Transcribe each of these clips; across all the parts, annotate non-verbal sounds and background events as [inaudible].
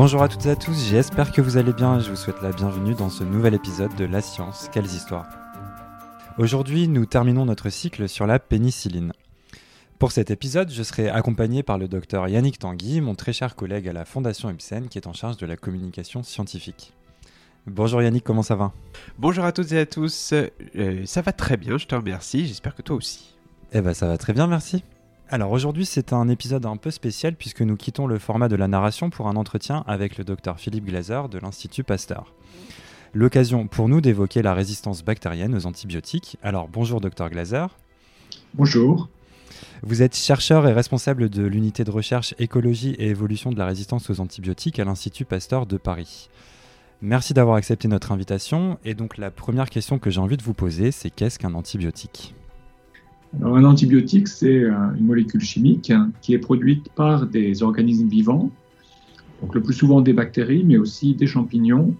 Bonjour à toutes et à tous, j'espère que vous allez bien et je vous souhaite la bienvenue dans ce nouvel épisode de La Science, quelles histoires. Aujourd'hui, nous terminons notre cycle sur la pénicilline. Pour cet épisode, je serai accompagné par le docteur Yannick Tanguy, mon très cher collègue à la Fondation Ipsen qui est en charge de la communication scientifique. Bonjour Yannick, comment ça va? Bonjour à toutes et à tous, euh, ça va très bien, je te remercie, j'espère que toi aussi. Eh ben ça va très bien, merci. Alors aujourd'hui c'est un épisode un peu spécial puisque nous quittons le format de la narration pour un entretien avec le docteur Philippe Glaser de l'Institut Pasteur. L'occasion pour nous d'évoquer la résistance bactérienne aux antibiotiques. Alors bonjour docteur Glaser. Bonjour. Vous êtes chercheur et responsable de l'unité de recherche écologie et évolution de la résistance aux antibiotiques à l'Institut Pasteur de Paris. Merci d'avoir accepté notre invitation. Et donc la première question que j'ai envie de vous poser, c'est qu'est-ce qu'un antibiotique? Alors, Un antibiotique, c'est euh, une molécule chimique qui est produite par des organismes vivants, donc le plus souvent des bactéries, mais aussi des champignons.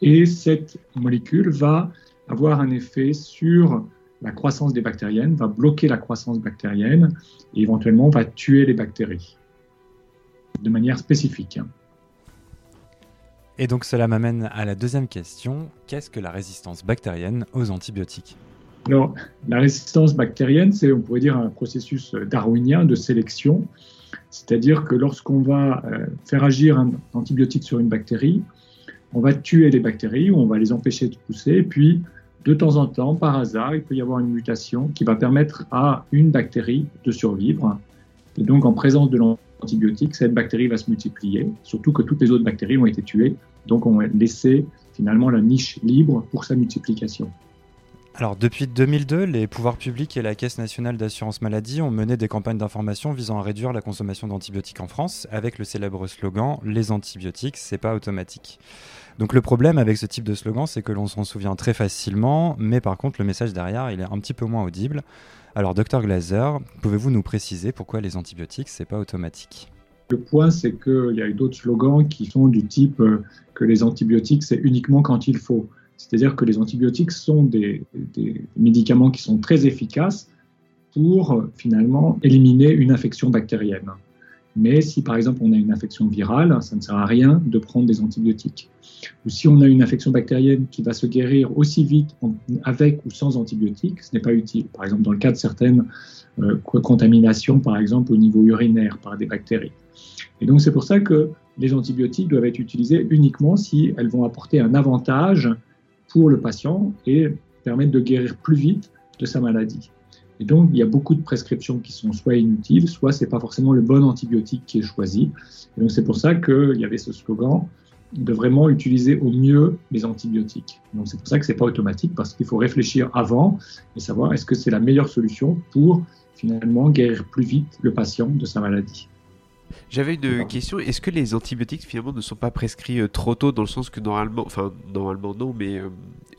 Et cette molécule va avoir un effet sur la croissance des bactériennes, va bloquer la croissance bactérienne et éventuellement va tuer les bactéries de manière spécifique. Et donc cela m'amène à la deuxième question. Qu'est-ce que la résistance bactérienne aux antibiotiques? Alors, la résistance bactérienne, c'est, on pourrait dire, un processus darwinien de sélection. C'est-à-dire que lorsqu'on va euh, faire agir un antibiotique sur une bactérie, on va tuer les bactéries ou on va les empêcher de pousser. Et puis, de temps en temps, par hasard, il peut y avoir une mutation qui va permettre à une bactérie de survivre. Et donc, en présence de l'antibiotique, cette bactérie va se multiplier, surtout que toutes les autres bactéries ont été tuées. Donc, on va laisser finalement la niche libre pour sa multiplication. Alors depuis 2002, les pouvoirs publics et la Caisse nationale d'assurance maladie ont mené des campagnes d'information visant à réduire la consommation d'antibiotiques en France avec le célèbre slogan Les antibiotiques, c'est pas automatique. Donc le problème avec ce type de slogan, c'est que l'on s'en souvient très facilement, mais par contre le message derrière, il est un petit peu moins audible. Alors docteur Glaser, pouvez-vous nous préciser pourquoi les antibiotiques, c'est pas automatique? Le point, c'est qu'il y a d'autres slogans qui sont du type euh, que les antibiotiques, c'est uniquement quand il faut. C'est-à-dire que les antibiotiques sont des, médicaments qui sont très efficaces pour finalement éliminer une infection bactérienne. Mais si par exemple on a une infection virale, ça ne sert à rien de prendre des antibiotiques. Ou si on a une infection bactérienne qui va se guérir aussi vite avec ou sans antibiotiques, ce n'est pas utile. Par exemple, dans le cas de certaines euh, contaminations, par exemple au niveau urinaire par des bactéries. Et donc c'est pour ça que les antibiotiques doivent être utilisés uniquement si elles vont apporter un avantage pour le patient et permettre de guérir plus vite de sa maladie. Et donc, il y a beaucoup de prescriptions qui sont soit inutiles, soit c'est pas forcément le bon antibiotique qui est choisi. Et donc, c'est pour ça qu'il y avait ce slogan de vraiment utiliser au mieux les antibiotiques. Donc, c'est pour ça que c'est pas automatique parce qu'il faut réfléchir avant et savoir est-ce que c'est la meilleure solution pour finalement guérir plus vite le patient de sa maladie. J'avais une question. Est-ce que les antibiotiques finalement ne sont pas prescrits euh, trop tôt dans le sens que normalement, enfin normalement non, mais euh,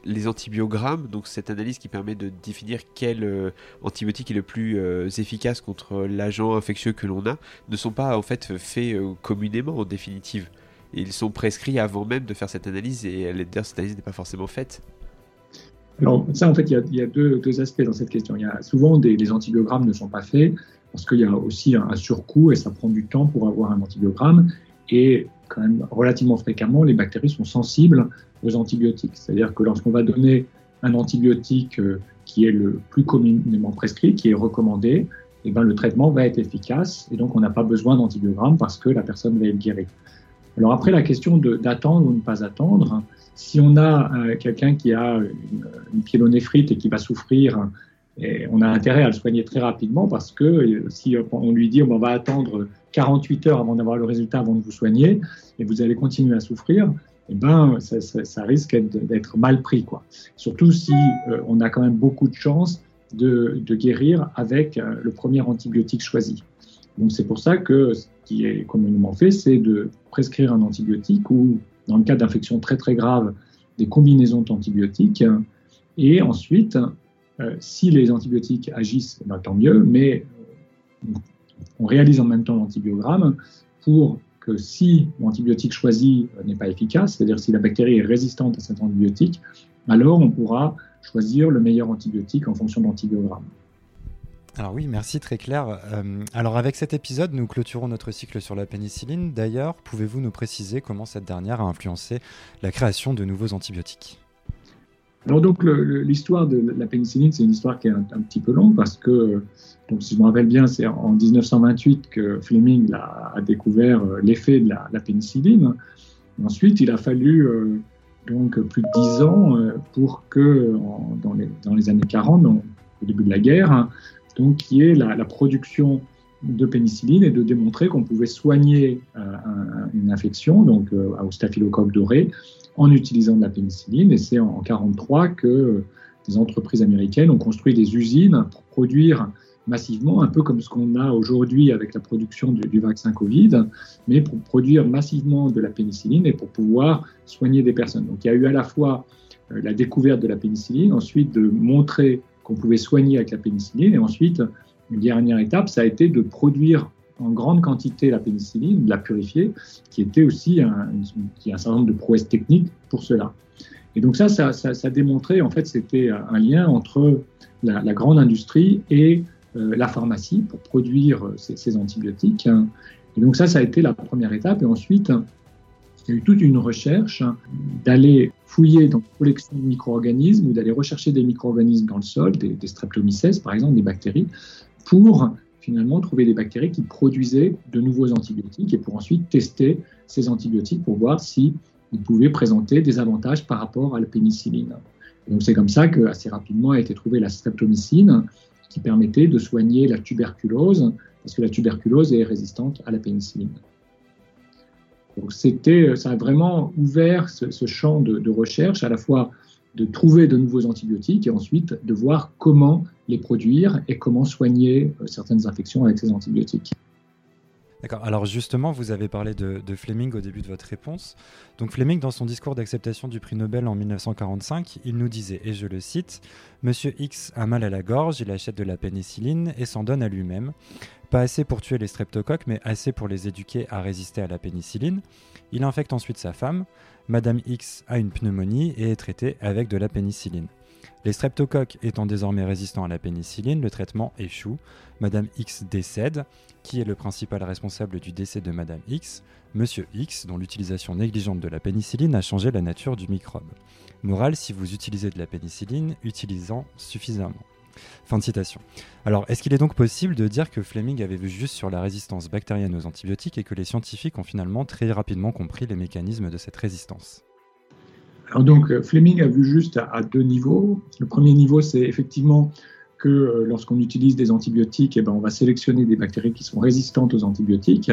les antibiogrammes, donc cette analyse qui permet de définir quel euh, antibiotique est le plus efficace contre l'agent infectieux que l'on a, ne sont pas en fait faits communément en définitive. ils sont prescrits avant même de faire cette analyse et d'ailleurs cette analyse n'est pas forcément faite. Alors ça en fait il y a, deux, aspects dans cette question. Il y a souvent des, les antibiogrammes ne sont pas faits parce qu'il y a aussi un, surcoût et ça prend du temps pour avoir un antibiogramme. Et quand même, relativement fréquemment, les bactéries sont sensibles aux antibiotiques. C'est-à-dire que lorsqu'on va donner un antibiotique euh, qui est le plus communément prescrit, qui est recommandé, eh ben, le traitement va être efficace et donc on n'a pas besoin d'antibiogramme parce que la personne va être guérie. Alors après, la question d'attendre ou ne pas attendre, si on a euh, quelqu'un qui a une, une pyélonéphrite et qui va souffrir on a intérêt à le soigner très rapidement parce que euh, si on lui dit on va attendre 48 heures avant d'avoir le résultat avant de vous soigner et vous allez continuer à souffrir, eh ben, ça, risque d'être mal pris. Quoi. Surtout si euh, on a quand même beaucoup de chances de, de guérir avec euh, le premier antibiotique choisi. Donc c'est pour ça que ce qui est communément fait, c'est de prescrire un antibiotique ou, dans le cas d'infections très très graves, des combinaisons d'antibiotiques. Et ensuite, euh, si les antibiotiques agissent, ben, tant mieux, mais euh, on réalise en même temps l'antibiogramme pour que si l'antibiotique choisi euh, n'est pas efficace, c'est-à-dire si la bactérie est résistante à cet antibiotique, alors on pourra choisir le meilleur antibiotique en fonction de l'antibiogramme. Alors oui, merci, très clair. Alors avec cet épisode, nous clôturons notre cycle sur la pénicilline. D'ailleurs, pouvez-vous nous préciser comment cette dernière a influencé la création de nouveaux antibiotiques? Donc l'histoire de la pénicilline, c'est une histoire qui est un, petit peu longue parce que, donc, si je me rappelle bien, c'est en 1928 que Fleming a, découvert euh, l'effet de la, pénicilline. Ensuite, il a fallu euh, donc plus de dix ans pour que, dans, les, dans, les, années 40, au début de la guerre, hein, donc qui est la, production de pénicilline et de démontrer qu'on pouvait soigner euh, une infection, donc euh, au staphylocoque doré, en utilisant de la pénicilline. Et c'est en 1943 que des entreprises américaines ont construit des usines pour produire massivement, un peu comme ce qu'on a aujourd'hui avec la production du, vaccin Covid, mais pour produire massivement de la pénicilline et pour pouvoir soigner des personnes. Donc il y a eu à la fois euh, la découverte de la pénicilline, ensuite de montrer qu'on pouvait soigner avec la pénicilline. Et ensuite, une dernière étape, ça a été de produire en grande quantité la pénicilline, de la purifier, qui était aussi un, qui a un certain nombre de prouesses techniques pour cela. Et donc ça, ça, ça, démontrait, en fait, c'était un lien entre la, grande industrie et euh, la pharmacie pour produire ces, ces, antibiotiques. Et donc ça, ça a été la première étape. Et ensuite, il y a eu toute une recherche d'aller fouiller dans une collection de micro-organismes ou d'aller rechercher des micro-organismes dans le sol, des, des streptomycètes par exemple, des bactéries, pour finalement trouver des bactéries qui produisaient de nouveaux antibiotiques et pour ensuite tester ces antibiotiques pour voir s'ils pouvaient présenter des avantages par rapport à la pénicilline. donc c'est comme ça qu'assez rapidement a été trouvée la streptomycine qui permettait de soigner la tuberculose parce que la tuberculose est résistante à la pénicilline. Ça a vraiment ouvert ce, champ de, recherche, à la fois de trouver de nouveaux antibiotiques et ensuite de voir comment les produire et comment soigner euh, certaines infections avec ces antibiotiques. D'accord. Alors justement, vous avez parlé de, Fleming au début de votre réponse. Donc Fleming, dans son discours d'acceptation du prix Nobel en 1945, il nous disait, et je le cite, Monsieur X a mal à la gorge, il achète de la pénicilline et s'en donne à lui-même. Pas assez pour tuer les streptocoques, mais assez pour les éduquer à résister à la pénicilline. Il infecte ensuite sa femme. Madame X a une pneumonie et est traitée avec de la pénicilline. Les streptocoques étant désormais résistants à la pénicilline, le traitement échoue. Madame X décède. Qui est le principal responsable du décès de Madame X? Monsieur X, dont l'utilisation négligente de la pénicilline a changé la nature du microbe. Morale, si vous utilisez de la pénicilline, utilisant suffisamment. Fin de citation. Alors, est-ce qu'il est donc possible de dire que Fleming avait vu juste sur la résistance bactérienne aux antibiotiques et que les scientifiques ont finalement très rapidement compris les mécanismes de cette résistance? Alors donc, euh, Fleming a vu juste à, deux niveaux. Le premier niveau, c'est effectivement que euh, lorsqu'on utilise des antibiotiques, eh ben, on va sélectionner des bactéries qui sont résistantes aux antibiotiques.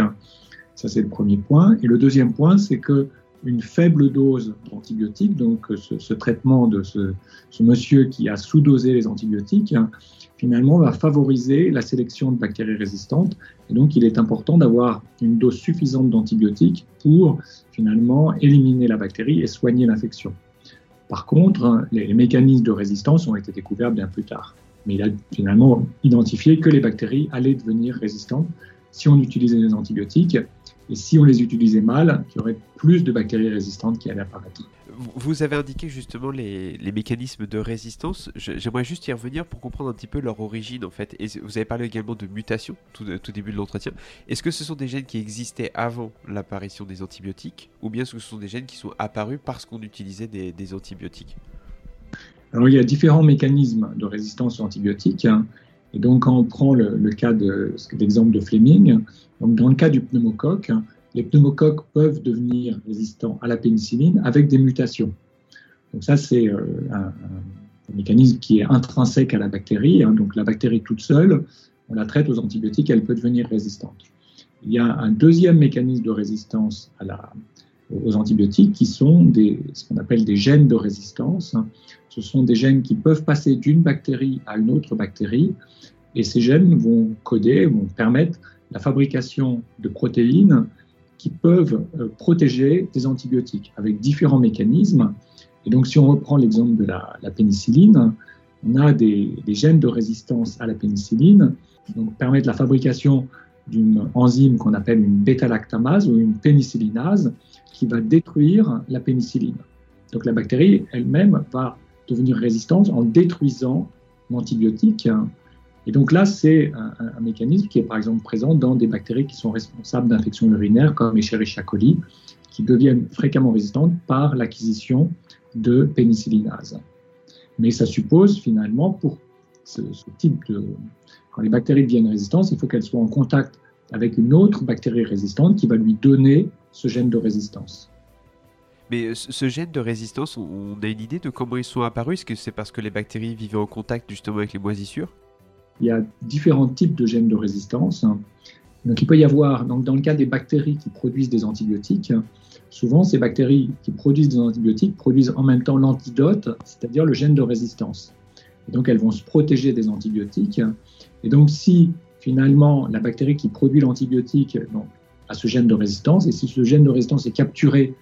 Ça, c'est le premier point. Et le deuxième point, c'est que une faible dose d'antibiotiques, donc ce, traitement de ce, monsieur qui a sous-dosé les antibiotiques, finalement va favoriser la sélection de bactéries résistantes. Et donc il est important d'avoir une dose suffisante d'antibiotiques pour finalement éliminer la bactérie et soigner l'infection. Par contre, les, mécanismes de résistance ont été découverts bien plus tard. Mais il a finalement identifié que les bactéries allaient devenir résistantes si on utilisait des antibiotiques et si on les utilisait mal, il y aurait plus de bactéries résistantes qui allaient apparaître. Vous avez indiqué justement les, mécanismes de résistance. J'aimerais juste y revenir pour comprendre un petit peu leur origine en fait. Et vous avez parlé également de mutation tout, tout début de l'entretien. Est-ce que ce sont des gènes qui existaient avant l'apparition des antibiotiques ou bien ce sont des gènes qui sont apparus parce qu'on utilisait des, antibiotiques? Alors il y a différents mécanismes de résistance aux antibiotiques. Et donc, quand on prend le, cas l'exemple de Fleming, donc dans le cas du pneumocoque, les pneumocoques peuvent devenir résistants à la pénicilline avec des mutations. Donc ça, c'est euh, un, mécanisme qui est intrinsèque à la bactérie. Hein. donc la bactérie toute seule, on la traite aux antibiotiques, elle peut devenir résistante. Il y a un deuxième mécanisme de résistance à la, aux antibiotiques qui sont des, ce qu'on appelle des gènes de résistance. Ce sont des gènes qui peuvent passer d'une bactérie à une autre bactérie et ces gènes vont coder, vont permettre la fabrication de protéines qui peuvent euh, protéger des antibiotiques avec différents mécanismes. Et donc, si on reprend l'exemple de la, pénicilline, on a des, gènes de résistance à la pénicilline qui permettent la fabrication d'une enzyme qu'on appelle une bêta-lactamase ou une pénicillinase qui va détruire la pénicilline. Donc la bactérie elle-même va devenir résistante en détruisant l'antibiotique Et donc là, c'est un, mécanisme qui est par exemple présent dans des bactéries qui sont responsables d'infections urinaires comme Escherichia coli, qui deviennent fréquemment résistantes par l'acquisition de pénicillinase. Mais ça suppose finalement, pour ce, type de... Quand les bactéries deviennent résistantes, il faut qu'elles soient en contact avec une autre bactérie résistante qui va lui donner ce gène de résistance. Mais ce gène de résistance, on a une idée de comment ils sont apparus? Est-ce que c'est parce que les bactéries vivaient en contact justement avec les moisissures? Il y a différents types de gènes de résistance. Donc il peut y avoir, donc dans le cas des bactéries qui produisent des antibiotiques, souvent ces bactéries qui produisent des antibiotiques produisent en même temps l'antidote, c'est-à-dire le gène de résistance. Et donc elles vont se protéger des antibiotiques. Et donc si finalement la bactérie qui produit l'antibiotique a ce gène de résistance, et si ce gène de résistance est capturé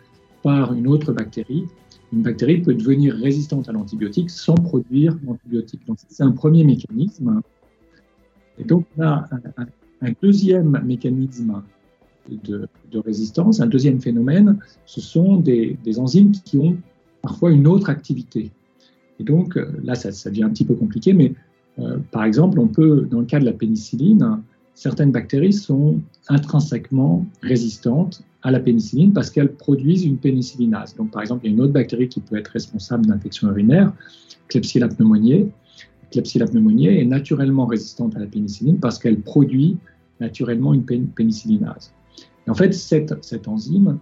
par une autre bactérie, une bactérie peut devenir résistante à l'antibiotique sans produire l'antibiotique. Donc c'est un premier mécanisme. Et donc on a un, deuxième mécanisme de, résistance, un deuxième phénomène, ce sont des, enzymes qui ont parfois une autre activité. Et donc là, ça, devient un petit peu compliqué, mais euh, par exemple, on peut, dans le cas de la pénicilline, certaines bactéries sont intrinsèquement résistantes à la pénicilline parce qu'elles produisent une pénicillinase. Donc, par exemple, il y a une autre bactérie qui peut être responsable d'infection urinaire, Klebsiella pneumoniae. Klebsiella pneumoniae est naturellement résistante à la pénicilline parce qu'elle produit naturellement une pénicillinase. Et en fait, cette, cette, enzyme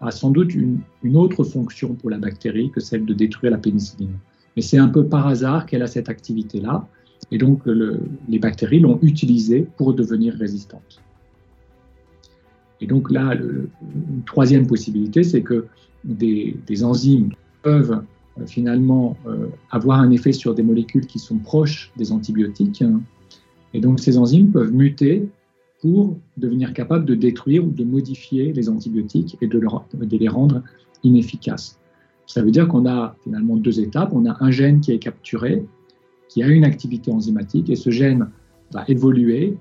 a sans doute une, une, autre fonction pour la bactérie que celle de détruire la pénicilline. Mais c'est un peu par hasard qu'elle a cette activité-là. Et donc, les bactéries l'ont utilisée pour devenir résistantes. Et donc là, une troisième possibilité, c'est que des, enzymes peuvent euh, finalement euh, avoir un effet sur des molécules qui sont proches des antibiotiques. Et donc ces enzymes peuvent muter pour devenir capables de détruire ou de modifier les antibiotiques et de les rendre inefficaces. Ça veut dire qu'on a finalement deux étapes. On a un gène qui est capturé qui a une activité enzymatique et ce gène va évoluer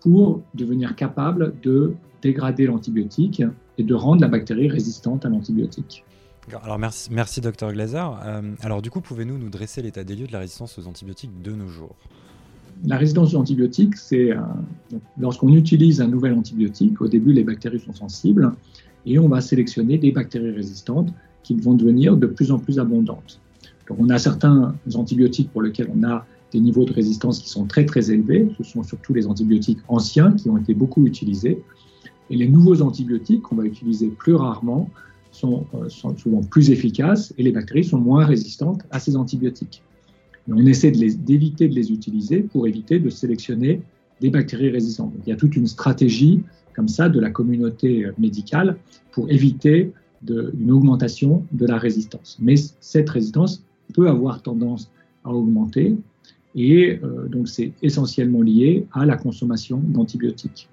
pour devenir capable de dégrader l'antibiotique et de rendre la bactérie résistante à l'antibiotique. Alors merci, merci Dr Glaser. Euh, alors du coup, pouvez-vous nous dresser l'état des lieux de la résistance aux antibiotiques de nos jours? La résistance aux antibiotiques, c'est euh, lorsqu'on utilise un nouvel antibiotique, au début les bactéries sont sensibles et on va sélectionner des bactéries résistantes qui vont devenir de plus en plus abondantes on a certains antibiotiques pour lesquels on a des niveaux de résistance qui sont très très élevés. Ce sont surtout les antibiotiques anciens qui ont été beaucoup utilisés. Et les nouveaux antibiotiques qu'on va utiliser plus rarement sont, euh, souvent plus efficaces et les bactéries sont moins résistantes à ces antibiotiques. on essaie d'éviter de, les utiliser pour éviter de sélectionner des bactéries résistantes. il y a toute une stratégie comme ça de la communauté médicale pour éviter une augmentation de la résistance. Mais cette résistance peut avoir tendance à augmenter. Et euh, donc, c'est essentiellement lié à la consommation d'antibiotiques.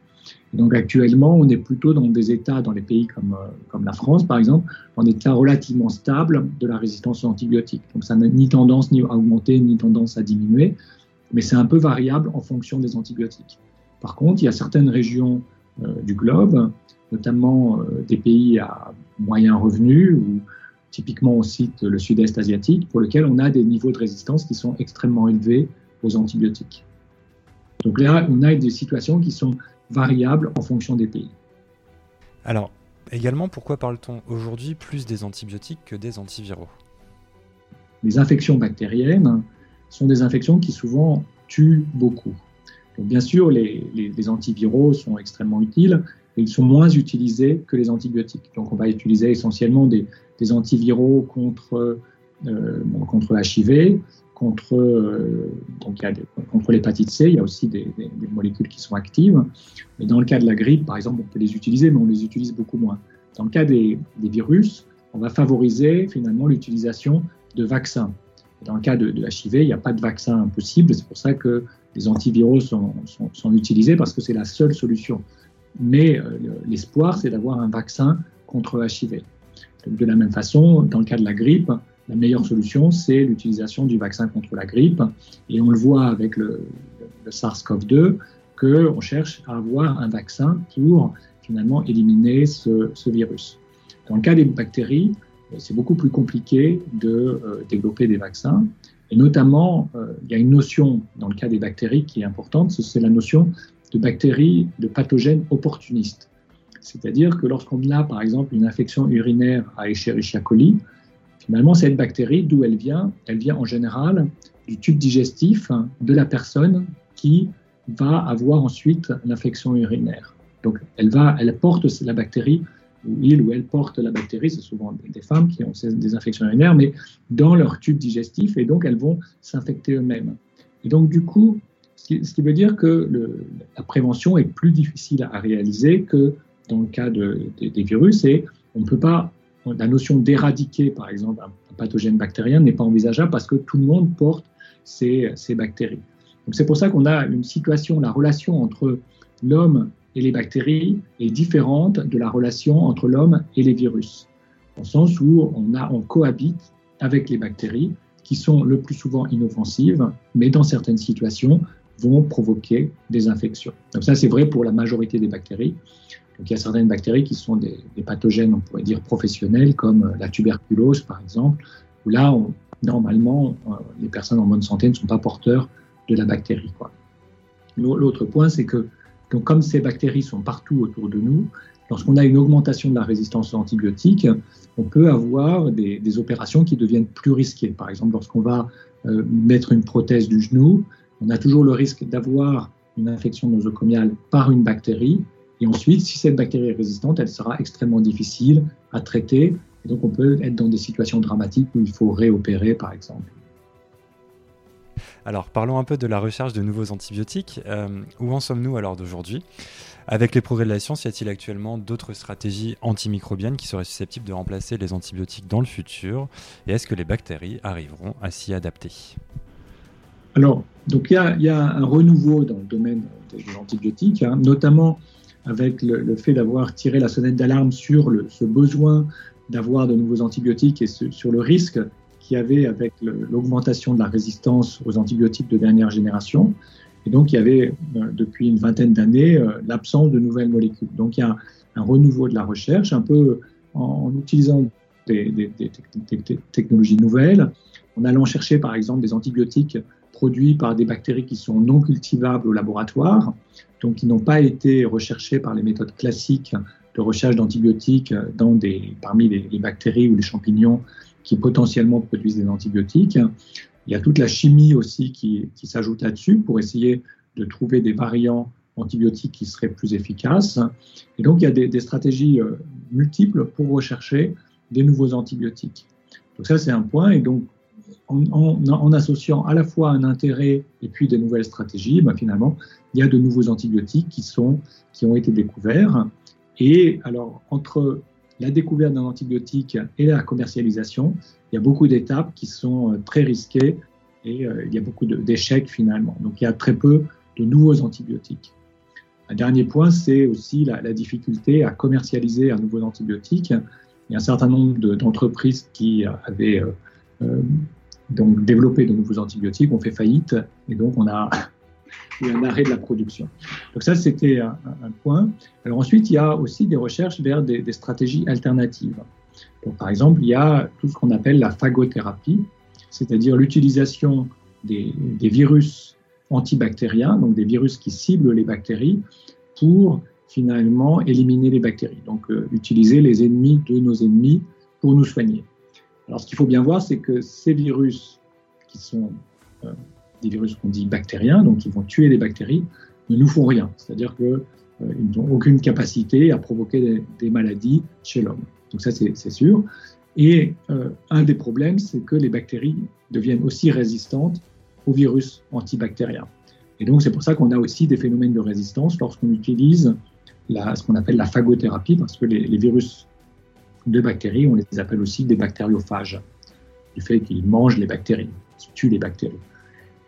Donc, actuellement, on est plutôt dans des états, dans les pays comme, euh, comme la France, par exemple, en état relativement stable de la résistance aux antibiotiques. Donc, ça n'a ni tendance ni à augmenter, ni tendance à diminuer, mais c'est un peu variable en fonction des antibiotiques. Par contre, il y a certaines régions euh, du globe, notamment des pays à moyen revenu, ou typiquement aussi le sud-est asiatique, pour lequel on a des niveaux de résistance qui sont extrêmement élevés aux antibiotiques. Donc là, on a des situations qui sont variables en fonction des pays. Alors, également, pourquoi parle-t-on aujourd'hui plus des antibiotiques que des antiviraux? Les infections bactériennes sont des infections qui souvent tuent beaucoup. Donc, bien sûr, les, les antiviraux sont extrêmement utiles, ils sont moins utilisés que les antibiotiques. Donc, on va utiliser essentiellement des, antiviraux contre, euh, contre l'HIV, contre, euh, donc contre l'hépatite C, il y a aussi des, molécules qui sont actives. Mais dans le cas de la grippe, par exemple, on peut les utiliser, mais on les utilise beaucoup moins. Dans le cas des, virus, on va favoriser finalement l'utilisation de vaccins. Dans le cas de, l'HIV, il n'y a pas de vaccin possible, c'est pour ça que les antiviraux sont, utilisés parce que c'est la seule solution. Mais euh, l'espoir, c'est d'avoir un vaccin contre HIV. De la même façon, dans le cas de la grippe, la meilleure solution, c'est l'utilisation du vaccin contre la grippe. Et on le voit avec le, SARS-CoV-2, qu'on cherche à avoir un vaccin pour finalement éliminer ce, virus. Dans le cas des bactéries, c'est beaucoup plus compliqué de euh, développer des vaccins. Et notamment, euh, il y a une notion dans le cas des bactéries qui est importante, c'est la notion de bactéries, de pathogènes opportunistes. C'est-à-dire que lorsqu'on a, par exemple, une infection urinaire à Escherichia coli, finalement, cette bactérie, d'où elle vient Elle vient en général du tube digestif de la personne qui va avoir ensuite l'infection urinaire. Donc, elle, va, elle porte la bactérie, ou il ou elle porte la bactérie, c'est souvent des femmes qui ont des infections urinaires, mais dans leur tube digestif, et donc elles vont s'infecter eux-mêmes. Et donc, du coup, ce qui, veut dire que la prévention est plus difficile à réaliser que dans le cas des virus, et on ne peut pas, la notion d'éradiquer, par exemple, un, pathogène bactérien n'est pas envisageable parce que tout le monde porte ces, bactéries. Donc c'est pour ça qu'on a une situation, la relation entre l'homme et les bactéries est différente de la relation entre l'homme et les virus, au sens où on cohabite avec les bactéries qui sont le plus souvent inoffensives, mais dans certaines situations vont provoquer des infections. Donc ça, c'est vrai pour la majorité des bactéries. Donc il y a certaines bactéries qui sont des, pathogènes, on pourrait dire professionnels, comme la tuberculose par exemple, où là, normalement, euh, les personnes en bonne santé ne sont pas porteurs de la bactérie. L'autre point, c'est que comme ces bactéries sont partout autour de nous, lorsqu'on a une augmentation de la résistance aux antibiotiques, on peut avoir des, opérations qui deviennent plus risquées. Par exemple, lorsqu'on va euh, mettre une prothèse du genou, on a toujours le risque d'avoir une infection nosocomiale par une bactérie. Et ensuite, si cette bactérie est résistante, elle sera extrêmement difficile à traiter. Et donc, on peut être dans des situations dramatiques où il faut réopérer, par exemple. Alors, parlons un peu de la recherche de nouveaux antibiotiques. Euh, où en sommes-nous alors d'aujourd'hui? Avec les progrès de la science, y a-t-il actuellement d'autres stratégies antimicrobiennes qui seraient susceptibles de remplacer les antibiotiques dans le futur? Et est-ce que les bactéries arriveront à s'y adapter? Alors, donc il y, a un renouveau dans le domaine des antibiotiques, hein, notamment avec le, fait d'avoir tiré la sonnette d'alarme sur ce besoin d'avoir de nouveaux antibiotiques et sur le risque qu'il y avait avec l'augmentation de la résistance aux antibiotiques de dernière génération. Et donc, il y avait euh, depuis une vingtaine d'années euh, l'absence de nouvelles molécules. Donc, il y a un, renouveau de la recherche, un peu en, utilisant des, technologies nouvelles, en allant chercher par exemple des antibiotiques produits par des bactéries qui sont non cultivables au laboratoire, donc qui n'ont pas été recherchés par les méthodes classiques de recherche d'antibiotiques dans des, parmi les, bactéries ou les champignons qui potentiellement produisent des antibiotiques. Il y a toute la chimie aussi qui, s'ajoute là-dessus pour essayer de trouver des variants antibiotiques qui seraient plus efficaces. Et donc, il y a des, stratégies euh, multiples pour rechercher des nouveaux antibiotiques. Donc ça, c'est un point. Et donc, en, associant à la fois un intérêt et puis des nouvelles stratégies, ben finalement, il y a de nouveaux antibiotiques qui, sont, qui ont été découverts. Et alors, entre la découverte d'un antibiotique et la commercialisation, il y a beaucoup d'étapes qui sont euh, très risquées et euh, il y a beaucoup d'échecs finalement. Donc, il y a très peu de nouveaux antibiotiques. Un dernier point, c'est aussi la, difficulté à commercialiser un nouveau antibiotique. Il y a un certain nombre d'entreprises qui avaient euh, donc développer de nouveaux antibiotiques, on fait faillite et donc on a [laughs] eu un arrêt de la production. Donc ça, c'était un, point. Alors ensuite, il y a aussi des recherches vers des, stratégies alternatives. Par exemple, il y a tout ce qu'on appelle la phagothérapie, c'est-à-dire l'utilisation des, virus antibactériens, donc des virus qui ciblent les bactéries, pour finalement éliminer les bactéries. Donc euh, utiliser les ennemis de nos ennemis pour nous soigner. Alors, ce qu'il faut bien voir, c'est que ces virus, qui sont euh, des virus qu'on dit bactériens, donc qui vont tuer les bactéries, ne nous font rien. C'est-à-dire qu'ils euh, n'ont aucune capacité à provoquer des, maladies chez l'homme. Donc ça, c'est sûr. Et euh, un des problèmes, c'est que les bactéries deviennent aussi résistantes aux virus antibactériens. Et donc, c'est pour ça qu'on a aussi des phénomènes de résistance lorsqu'on utilise ce qu'on appelle la phagothérapie, parce que les, les virus de bactéries, on les appelle aussi des bactériophages, du fait qu'ils mangent les bactéries, qu'ils tuent les bactéries.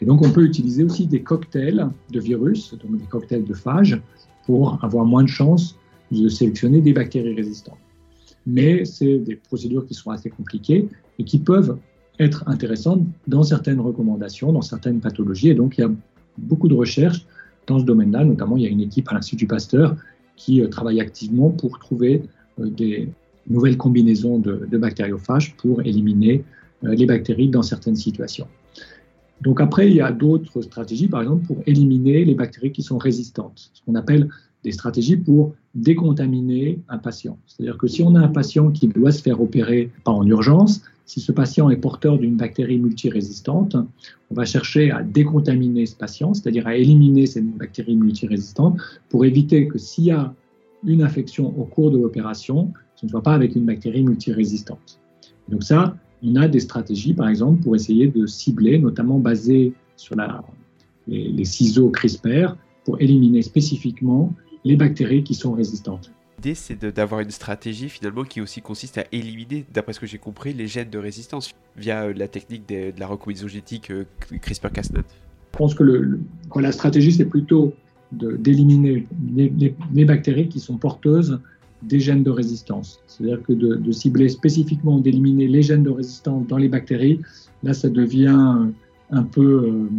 Et donc on peut utiliser aussi des cocktails de virus, donc des cocktails de phages, pour avoir moins de chances de sélectionner des bactéries résistantes. Mais c'est des procédures qui sont assez compliquées et qui peuvent être intéressantes dans certaines recommandations, dans certaines pathologies. Et donc il y a beaucoup de recherches dans ce domaine-là, notamment il y a une équipe à l'Institut Pasteur qui euh, travaille activement pour trouver euh, des, nouvelles combinaisons de, bactériophages pour éliminer euh, les bactéries dans certaines situations. Donc après, il y a d'autres stratégies, par exemple, pour éliminer les bactéries qui sont résistantes, ce qu'on appelle des stratégies pour décontaminer un patient. C'est-à-dire que si on a un patient qui doit se faire opérer, pas en urgence, si ce patient est porteur d'une bactérie multirésistante, on va chercher à décontaminer ce patient, c'est-à-dire à éliminer cette bactérie multirésistante pour éviter que s'il y a une infection au cours de l'opération, ce ne soit pas avec une bactérie multirésistante. Donc ça, on a des stratégies, par exemple, pour essayer de cibler, notamment basées sur la, les, les ciseaux CRISPR, pour éliminer spécifiquement les bactéries qui sont résistantes. L'idée, c'est d'avoir une stratégie finalement qui aussi consiste à éliminer, d'après ce que j'ai compris, les gènes de résistance via euh, la technique de, la recombinaison génétique euh, CRISPR-Cas9. Je pense que le, la stratégie, c'est plutôt d'éliminer les, bactéries qui sont porteuses des gènes de résistance. C'est-à-dire que de, de, cibler spécifiquement, d'éliminer les gènes de résistance dans les bactéries, là, ça devient un peu, euh,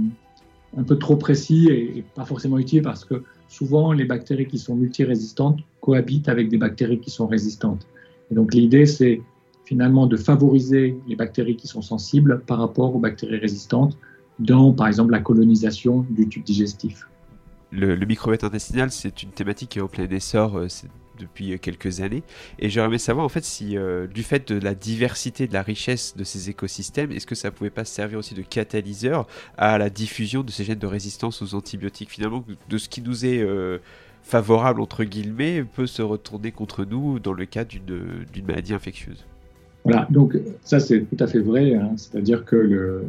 un peu trop précis et, et pas forcément utile parce que souvent, les bactéries qui sont multirésistantes cohabitent avec des bactéries qui sont résistantes. Et donc, l'idée, c'est finalement de favoriser les bactéries qui sont sensibles par rapport aux bactéries résistantes dans, par exemple, la colonisation du tube digestif. Le, le intestinal, c'est une thématique qui est en plein essor euh, depuis quelques années. Et j'aurais aimé savoir, en fait, si euh, du fait de la diversité, de la richesse de ces écosystèmes, est-ce que ça pouvait pas servir aussi de catalyseur à la diffusion de ces gènes de résistance aux antibiotiques? Finalement, de ce qui nous est euh, favorable, entre guillemets, peut se retourner contre nous dans le cas d'une maladie infectieuse. Voilà, donc ça c'est tout à fait vrai. Hein. C'est-à-dire que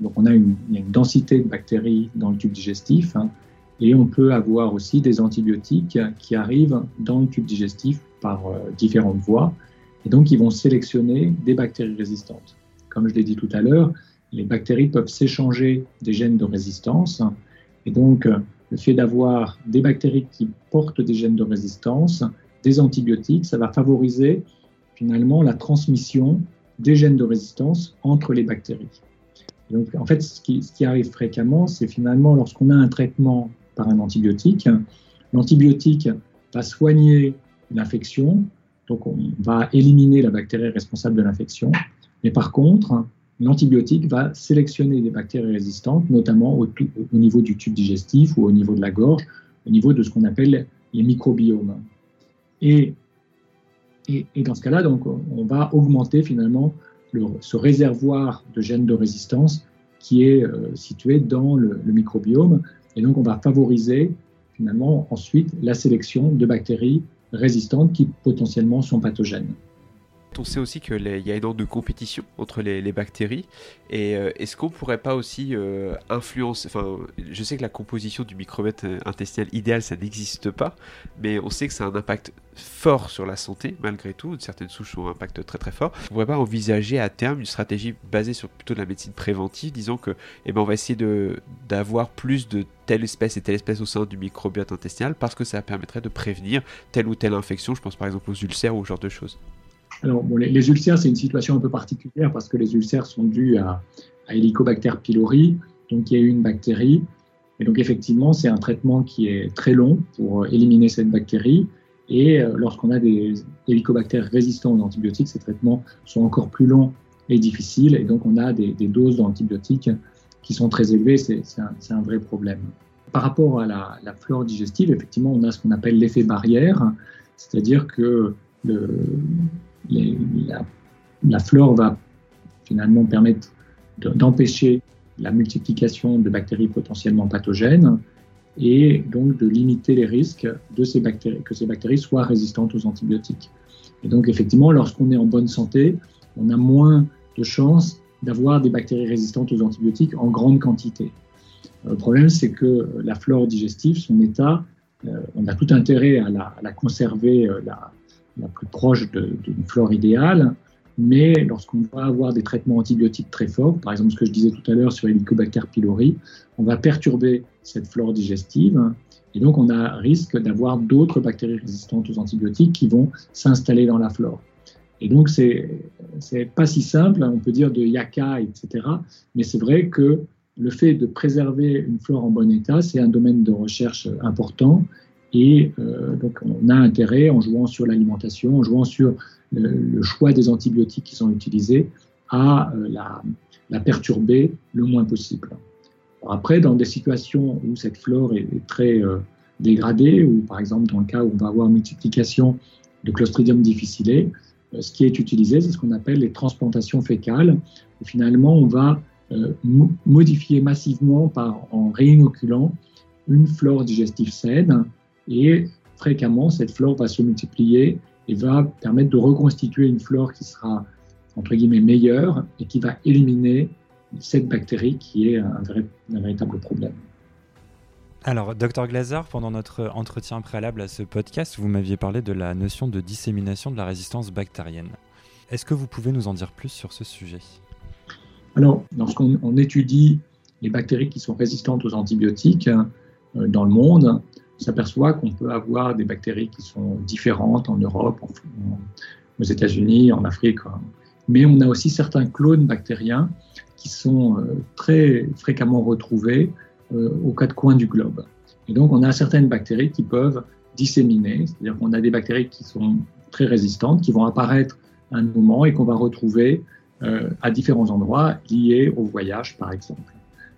donc on a une, y a une densité de bactéries dans le tube digestif. Hein. Et on peut avoir aussi des antibiotiques qui arrivent dans le tube digestif par euh, différentes voies. Et donc, ils vont sélectionner des bactéries résistantes. Comme je l'ai dit tout à l'heure, les bactéries peuvent s'échanger des gènes de résistance. Et donc, euh, le fait d'avoir des bactéries qui portent des gènes de résistance, des antibiotiques, ça va favoriser finalement la transmission des gènes de résistance entre les bactéries. Donc, en fait, ce qui, ce qui arrive fréquemment, c'est finalement lorsqu'on a un traitement par un antibiotique. L'antibiotique va soigner l'infection, donc on va éliminer la bactérie responsable de l'infection. Mais par contre, l'antibiotique va sélectionner des bactéries résistantes, notamment au, au, niveau du tube digestif ou au niveau de la gorge, au niveau de ce qu'on appelle les microbiomes. Et, dans ce cas-là, donc, on va augmenter finalement le, ce réservoir de gènes de résistance qui est euh, situé dans le microbiome et donc, on va favoriser finalement ensuite la sélection de bactéries résistantes qui potentiellement sont pathogènes on sait aussi qu'il y a énormément de compétition entre les, bactéries. Et euh, est-ce qu'on pourrait pas aussi euh, influencer Enfin, je sais que la composition du microbiote euh, intestinal idéal, ça n'existe pas, mais on sait que ça a un impact fort sur la santé, malgré tout. Certaines souches ont un impact très très fort. On pourrait pas envisager à terme une stratégie basée sur plutôt de la médecine préventive, disons que, eh ben, on va essayer d'avoir plus de telle espèce et telle espèce au sein du microbiote intestinal parce que ça permettrait de prévenir telle ou telle infection. Je pense par exemple aux ulcères ou ce genre de choses. Alors, les, ulcères, c'est une situation un peu particulière parce que les ulcères sont dus à, à Helicobacter pylori, donc il y a une bactérie. Et donc, effectivement, c'est un traitement qui est très long pour éliminer cette bactérie. Et euh, lorsqu'on a des hélicobactères résistants aux antibiotiques, ces traitements sont encore plus longs et difficiles. Et donc, on a des, doses d'antibiotiques qui sont très élevées. C'est un, un, vrai problème. Par rapport à la, la flore digestive, effectivement, on a ce qu'on appelle l'effet barrière, c'est-à-dire que le, la, flore va finalement permettre d'empêcher la multiplication de bactéries potentiellement pathogènes et donc de limiter les risques de ces bactéries, que ces bactéries soient résistantes aux antibiotiques. Et donc effectivement, lorsqu'on est en bonne santé, on a moins de chances d'avoir des bactéries résistantes aux antibiotiques en grande quantité. Euh, le problème, c'est que la flore digestive, son état, euh, on a tout intérêt à la, conserver, euh, la plus proche d'une flore idéale. Mais lorsqu'on va avoir des traitements antibiotiques très forts, par exemple ce que je disais tout à l'heure sur Helicobacter pylori, on va perturber cette flore digestive et donc on a risque d'avoir d'autres bactéries résistantes aux antibiotiques qui vont s'installer dans la flore. Et donc c'est c'est pas si simple, on peut dire de yaka, etc. Mais c'est vrai que le fait de préserver une flore en bon état, c'est un domaine de recherche important et euh, donc, on a intérêt, en jouant sur l'alimentation, en jouant sur le, le, choix des antibiotiques qui sont utilisés, à, euh, la, perturber le moins possible. après, dans des situations où cette flore est, très euh, dégradée, ou par exemple dans le cas où on va avoir multiplication de Clostridium difficile, euh, ce qui est utilisé, c'est ce qu'on appelle les transplantations fécales. Finalement, on va euh, modifier massivement en réinoculant une flore digestive saine et fréquemment, cette flore va se multiplier et va permettre de reconstituer une flore qui sera entre guillemets meilleure et qui va éliminer cette bactérie qui est un, véritable problème. Alors, docteur Glaser, pendant notre entretien préalable à ce podcast, vous m'aviez parlé de la notion de dissémination de la résistance bactérienne. Est-ce que vous pouvez nous en dire plus sur ce sujet? Alors, lorsqu'on étudie les bactéries qui sont résistantes aux antibiotiques euh, dans le monde, on s'aperçoit qu'on peut avoir des bactéries qui sont différentes en Europe, aux États-Unis, en Afrique. Mais on a aussi certains clones bactériens qui sont euh, très fréquemment retrouvés euh, aux quatre coins du globe. Et donc, on a certaines bactéries qui peuvent disséminer, c'est-à-dire qu'on a des bactéries qui sont très résistantes, qui vont apparaître à un moment et qu'on va retrouver euh, à différents endroits liés au voyage, par exemple.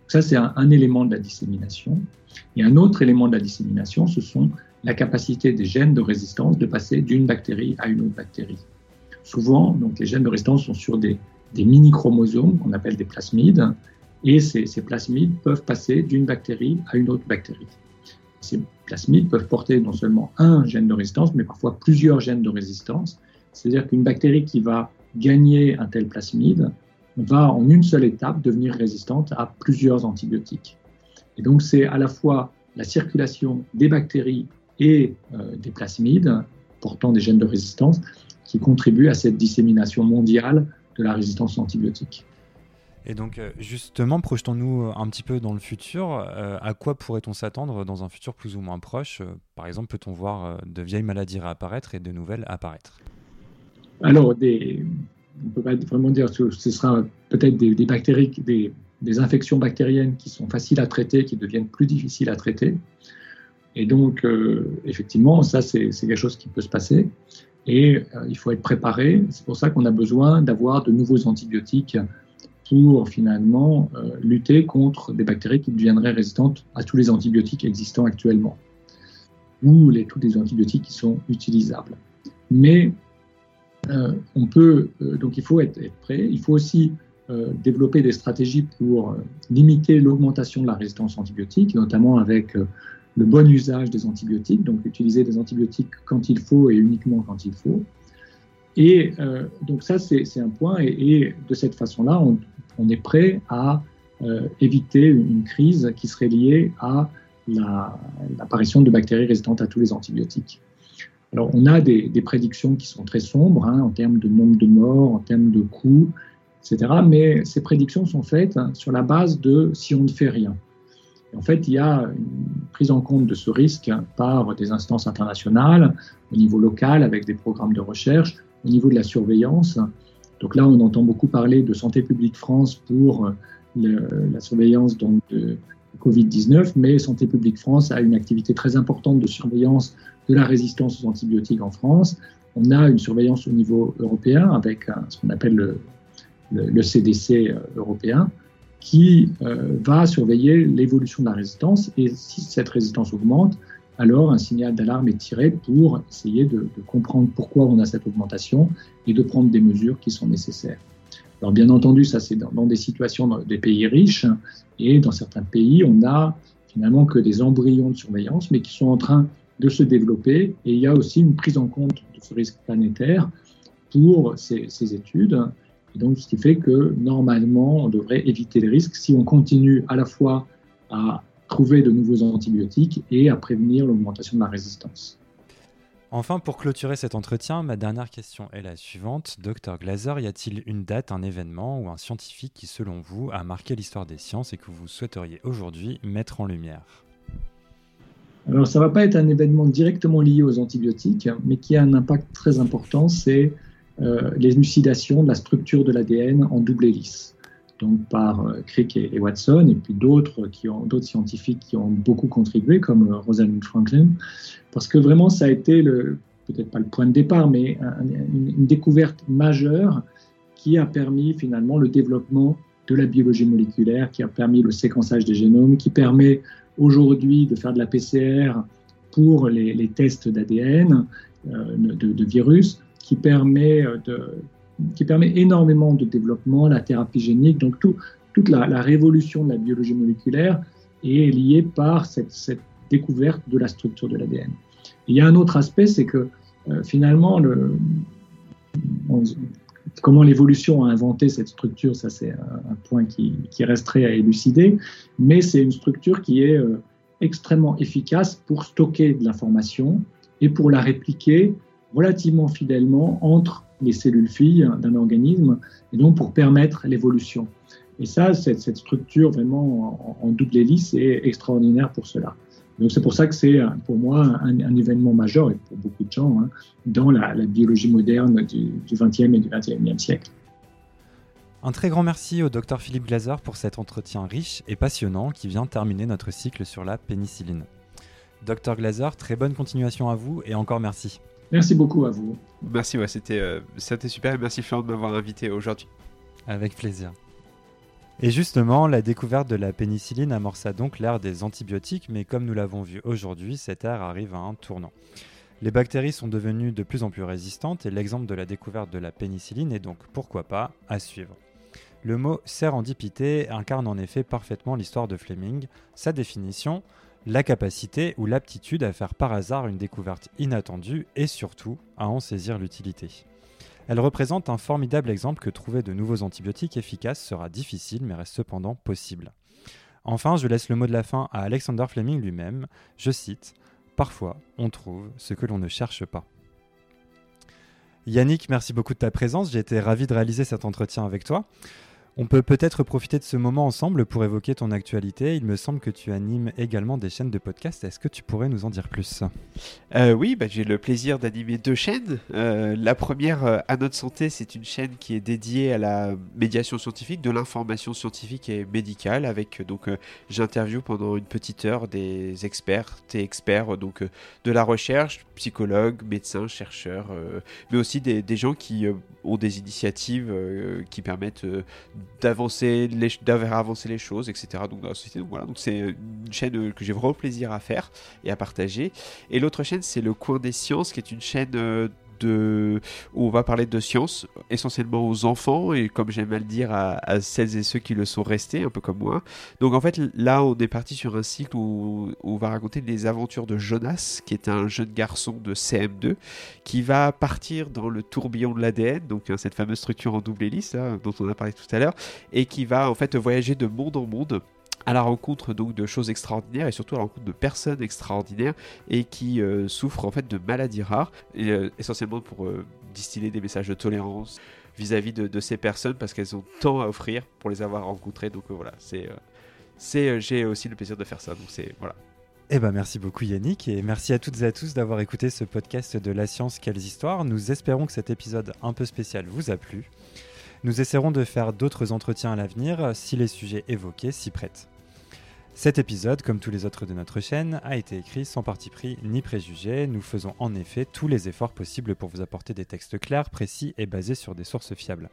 Ça, c'est un, élément de la dissémination. Et un autre élément de la dissémination, ce sont la capacité des gènes de résistance de passer d'une bactérie à une autre bactérie. Souvent, donc, les gènes de résistance sont sur des, mini-chromosomes qu'on appelle des plasmides, et ces, ces plasmides peuvent passer d'une bactérie à une autre bactérie. Ces plasmides peuvent porter non seulement un gène de résistance, mais parfois plusieurs gènes de résistance. C'est-à-dire qu'une bactérie qui va gagner un tel plasmide va en une seule étape devenir résistante à plusieurs antibiotiques. Et donc c'est à la fois la circulation des bactéries et euh, des plasmides portant des gènes de résistance qui contribuent à cette dissémination mondiale de la résistance antibiotique. Et donc euh, justement, projetons-nous un petit peu dans le futur. Euh, à quoi pourrait-on s'attendre dans un futur plus ou moins proche? Par exemple, peut-on voir de vieilles maladies réapparaître et de nouvelles apparaître? Alors, des, on peut pas vraiment dire que ce sera peut-être des, infections bactériennes qui sont faciles à traiter, qui deviennent plus difficiles à traiter. Et donc, euh, effectivement, ça, c'est quelque chose qui peut se passer. Et euh, il faut être préparé. C'est pour ça qu'on a besoin d'avoir de nouveaux antibiotiques pour finalement euh, lutter contre des bactéries qui deviendraient résistantes à tous les antibiotiques existants actuellement ou les, tous les antibiotiques qui sont utilisables. Mais on peut, euh, donc il faut être, prêt. Il faut aussi euh, développer des stratégies pour limiter l'augmentation de la résistance antibiotique, notamment avec le bon usage des antibiotiques, donc utiliser des antibiotiques quand il faut et uniquement quand il faut. Et donc ça, c'est un point. Et, de cette façon-là, on, est prêt à éviter une crise qui serait liée à l'apparition de bactéries résistantes à tous les antibiotiques. Alors, on a des, prédictions qui sont très sombres hein, en termes de nombre de morts, en termes de coûts, etc. Mais ces prédictions sont faites hein, sur la base de si on ne fait rien. en fait, il y a une prise en compte de ce risque par des instances internationales, au niveau local, avec des programmes de recherche, au niveau de la surveillance. Donc là, on entend beaucoup parler de Santé publique France pour la surveillance donc, de Covid-19, mais Santé publique France a une activité très importante de surveillance de la résistance aux antibiotiques en France. On a une surveillance au niveau européen avec ce qu'on appelle le, CDC euh, européen qui euh, va surveiller l'évolution de la résistance et si cette résistance augmente, alors un signal d'alarme est tiré pour essayer de, de, comprendre pourquoi on a cette augmentation et de prendre des mesures qui sont nécessaires. Alors bien entendu, ça c'est dans, des situations dans des pays riches et dans certains pays, on a finalement que des embryons de surveillance, mais qui sont en train de se développer. Et il y a aussi une prise en compte de ce risque planétaire pour ces, ces études. Et donc, ce qui fait que normalement, on devrait éviter les risques si on continue à la fois à trouver de nouveaux antibiotiques et à prévenir l'augmentation de la résistance. Enfin, pour clôturer cet entretien, ma dernière question est la suivante. Docteur Glaser, y a-t-il une date, un événement ou un scientifique qui, selon vous, a marqué l'histoire des sciences et que vous souhaiteriez aujourd'hui mettre en lumière? Alors, ça ne va pas être un événement directement lié aux antibiotiques, mais qui a un impact très important, c'est euh, l'élucidation de la structure de l'ADN en double hélice. Donc, par euh, Crick et, Watson, et puis d'autres scientifiques qui ont beaucoup contribué, comme euh, Rosalind Franklin, parce que vraiment, ça a été peut-être pas le point de départ, mais une, découverte majeure qui a permis finalement le développement de la biologie moléculaire, qui a permis le séquençage des génomes, qui permet aujourd'hui de faire de la PCR pour les, tests d'ADN, euh, de, virus, qui permet, de, qui permet énormément de développement, la thérapie génique. Donc tout, toute la, révolution de la biologie moléculaire est liée par cette, découverte de la structure de l'ADN. Il y a un autre aspect, c'est que euh, finalement, le, comment l'évolution a inventé cette structure, ça c'est un, point qui, qui, resterait à élucider, mais c'est une structure qui est euh, extrêmement efficace pour stocker de l'information et pour la répliquer relativement fidèlement entre les cellules filles d'un organisme, et donc pour permettre l'évolution. Et ça, cette, structure vraiment en, en double hélice est extraordinaire pour cela. Donc c'est pour ça que c'est pour moi un, événement majeur, et pour beaucoup de gens, hein, dans la, biologie moderne du, XXe et du XXIe siècle. Un très grand merci au docteur Philippe Glaser pour cet entretien riche et passionnant qui vient terminer notre cycle sur la pénicilline. Docteur Glaser, très bonne continuation à vous et encore merci. Merci beaucoup à vous. Merci, ouais, c'était euh, super et merci Florent de m'avoir invité aujourd'hui. Avec plaisir. Et justement, la découverte de la pénicilline amorça donc l'ère des antibiotiques, mais comme nous l'avons vu aujourd'hui, cette ère arrive à un tournant. Les bactéries sont devenues de plus en plus résistantes et l'exemple de la découverte de la pénicilline est donc, pourquoi pas, à suivre. Le mot sérendipité incarne en effet parfaitement l'histoire de Fleming, sa définition, la capacité ou l'aptitude à faire par hasard une découverte inattendue et surtout à en saisir l'utilité. Elle représente un formidable exemple que trouver de nouveaux antibiotiques efficaces sera difficile mais reste cependant possible. Enfin, je laisse le mot de la fin à Alexander Fleming lui-même. Je cite Parfois, on trouve ce que l'on ne cherche pas. Yannick, merci beaucoup de ta présence. J'ai été ravi de réaliser cet entretien avec toi. On peut peut-être profiter de ce moment ensemble pour évoquer ton actualité. Il me semble que tu animes également des chaînes de podcast. Est-ce que tu pourrais nous en dire plus? Euh, Oui, bah, j'ai le plaisir d'animer deux chaînes. Euh, la première, euh, À notre santé, c'est une chaîne qui est dédiée à la médiation scientifique, de l'information scientifique et médicale. Avec donc, j'interview pendant une petite heure des experts et experts de la recherche, psychologues, médecins, chercheurs, mais aussi des gens qui ont des initiatives qui permettent d'avancer les, avancer les choses, etc. Donc dans la société. Voilà, donc c'est une chaîne que j'ai vraiment plaisir à faire et à partager. Et l'autre chaîne, c'est le Coin des Sciences, qui est une chaîne euh, où on va parler de science, essentiellement aux enfants et comme j'aime à le dire à, celles et ceux qui le sont restés, un peu comme moi. Donc en fait là on est parti sur un cycle où, on va raconter les aventures de Jonas, qui est un jeune garçon de CM2, qui va partir dans le tourbillon de l'ADN, donc hein, cette fameuse structure en double hélice dont on a parlé tout à l'heure, et qui va en fait voyager de monde en monde à la rencontre donc de choses extraordinaires et surtout à la rencontre de personnes extraordinaires et qui euh, souffrent en fait de maladies rares, et, euh, essentiellement pour euh, distiller des messages de tolérance vis-à-vis de, ces personnes parce qu'elles ont tant à offrir pour les avoir rencontrées. Donc voilà, c'est, c'est, j'ai aussi le plaisir de faire ça. Donc c'est voilà. Eh ben merci beaucoup Yannick et merci à toutes et à tous d'avoir écouté ce podcast de La Science Quelles Histoires. Nous espérons que cet épisode un peu spécial vous a plu. Nous essaierons de faire d'autres entretiens à l'avenir si les sujets évoqués s'y prêtent. Cet épisode, comme tous les autres de notre chaîne, a été écrit sans parti pris ni préjugé. Nous faisons en effet tous les efforts possibles pour vous apporter des textes clairs, précis et basés sur des sources fiables.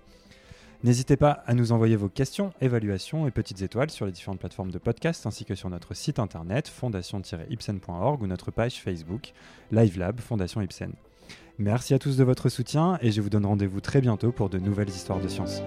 N'hésitez pas à nous envoyer vos questions, évaluations et petites étoiles sur les différentes plateformes de podcast ainsi que sur notre site internet fondation-ipsen.org ou notre page Facebook LiveLab Fondation Ipsen. Merci à tous de votre soutien et je vous donne rendez-vous très bientôt pour de nouvelles histoires de science.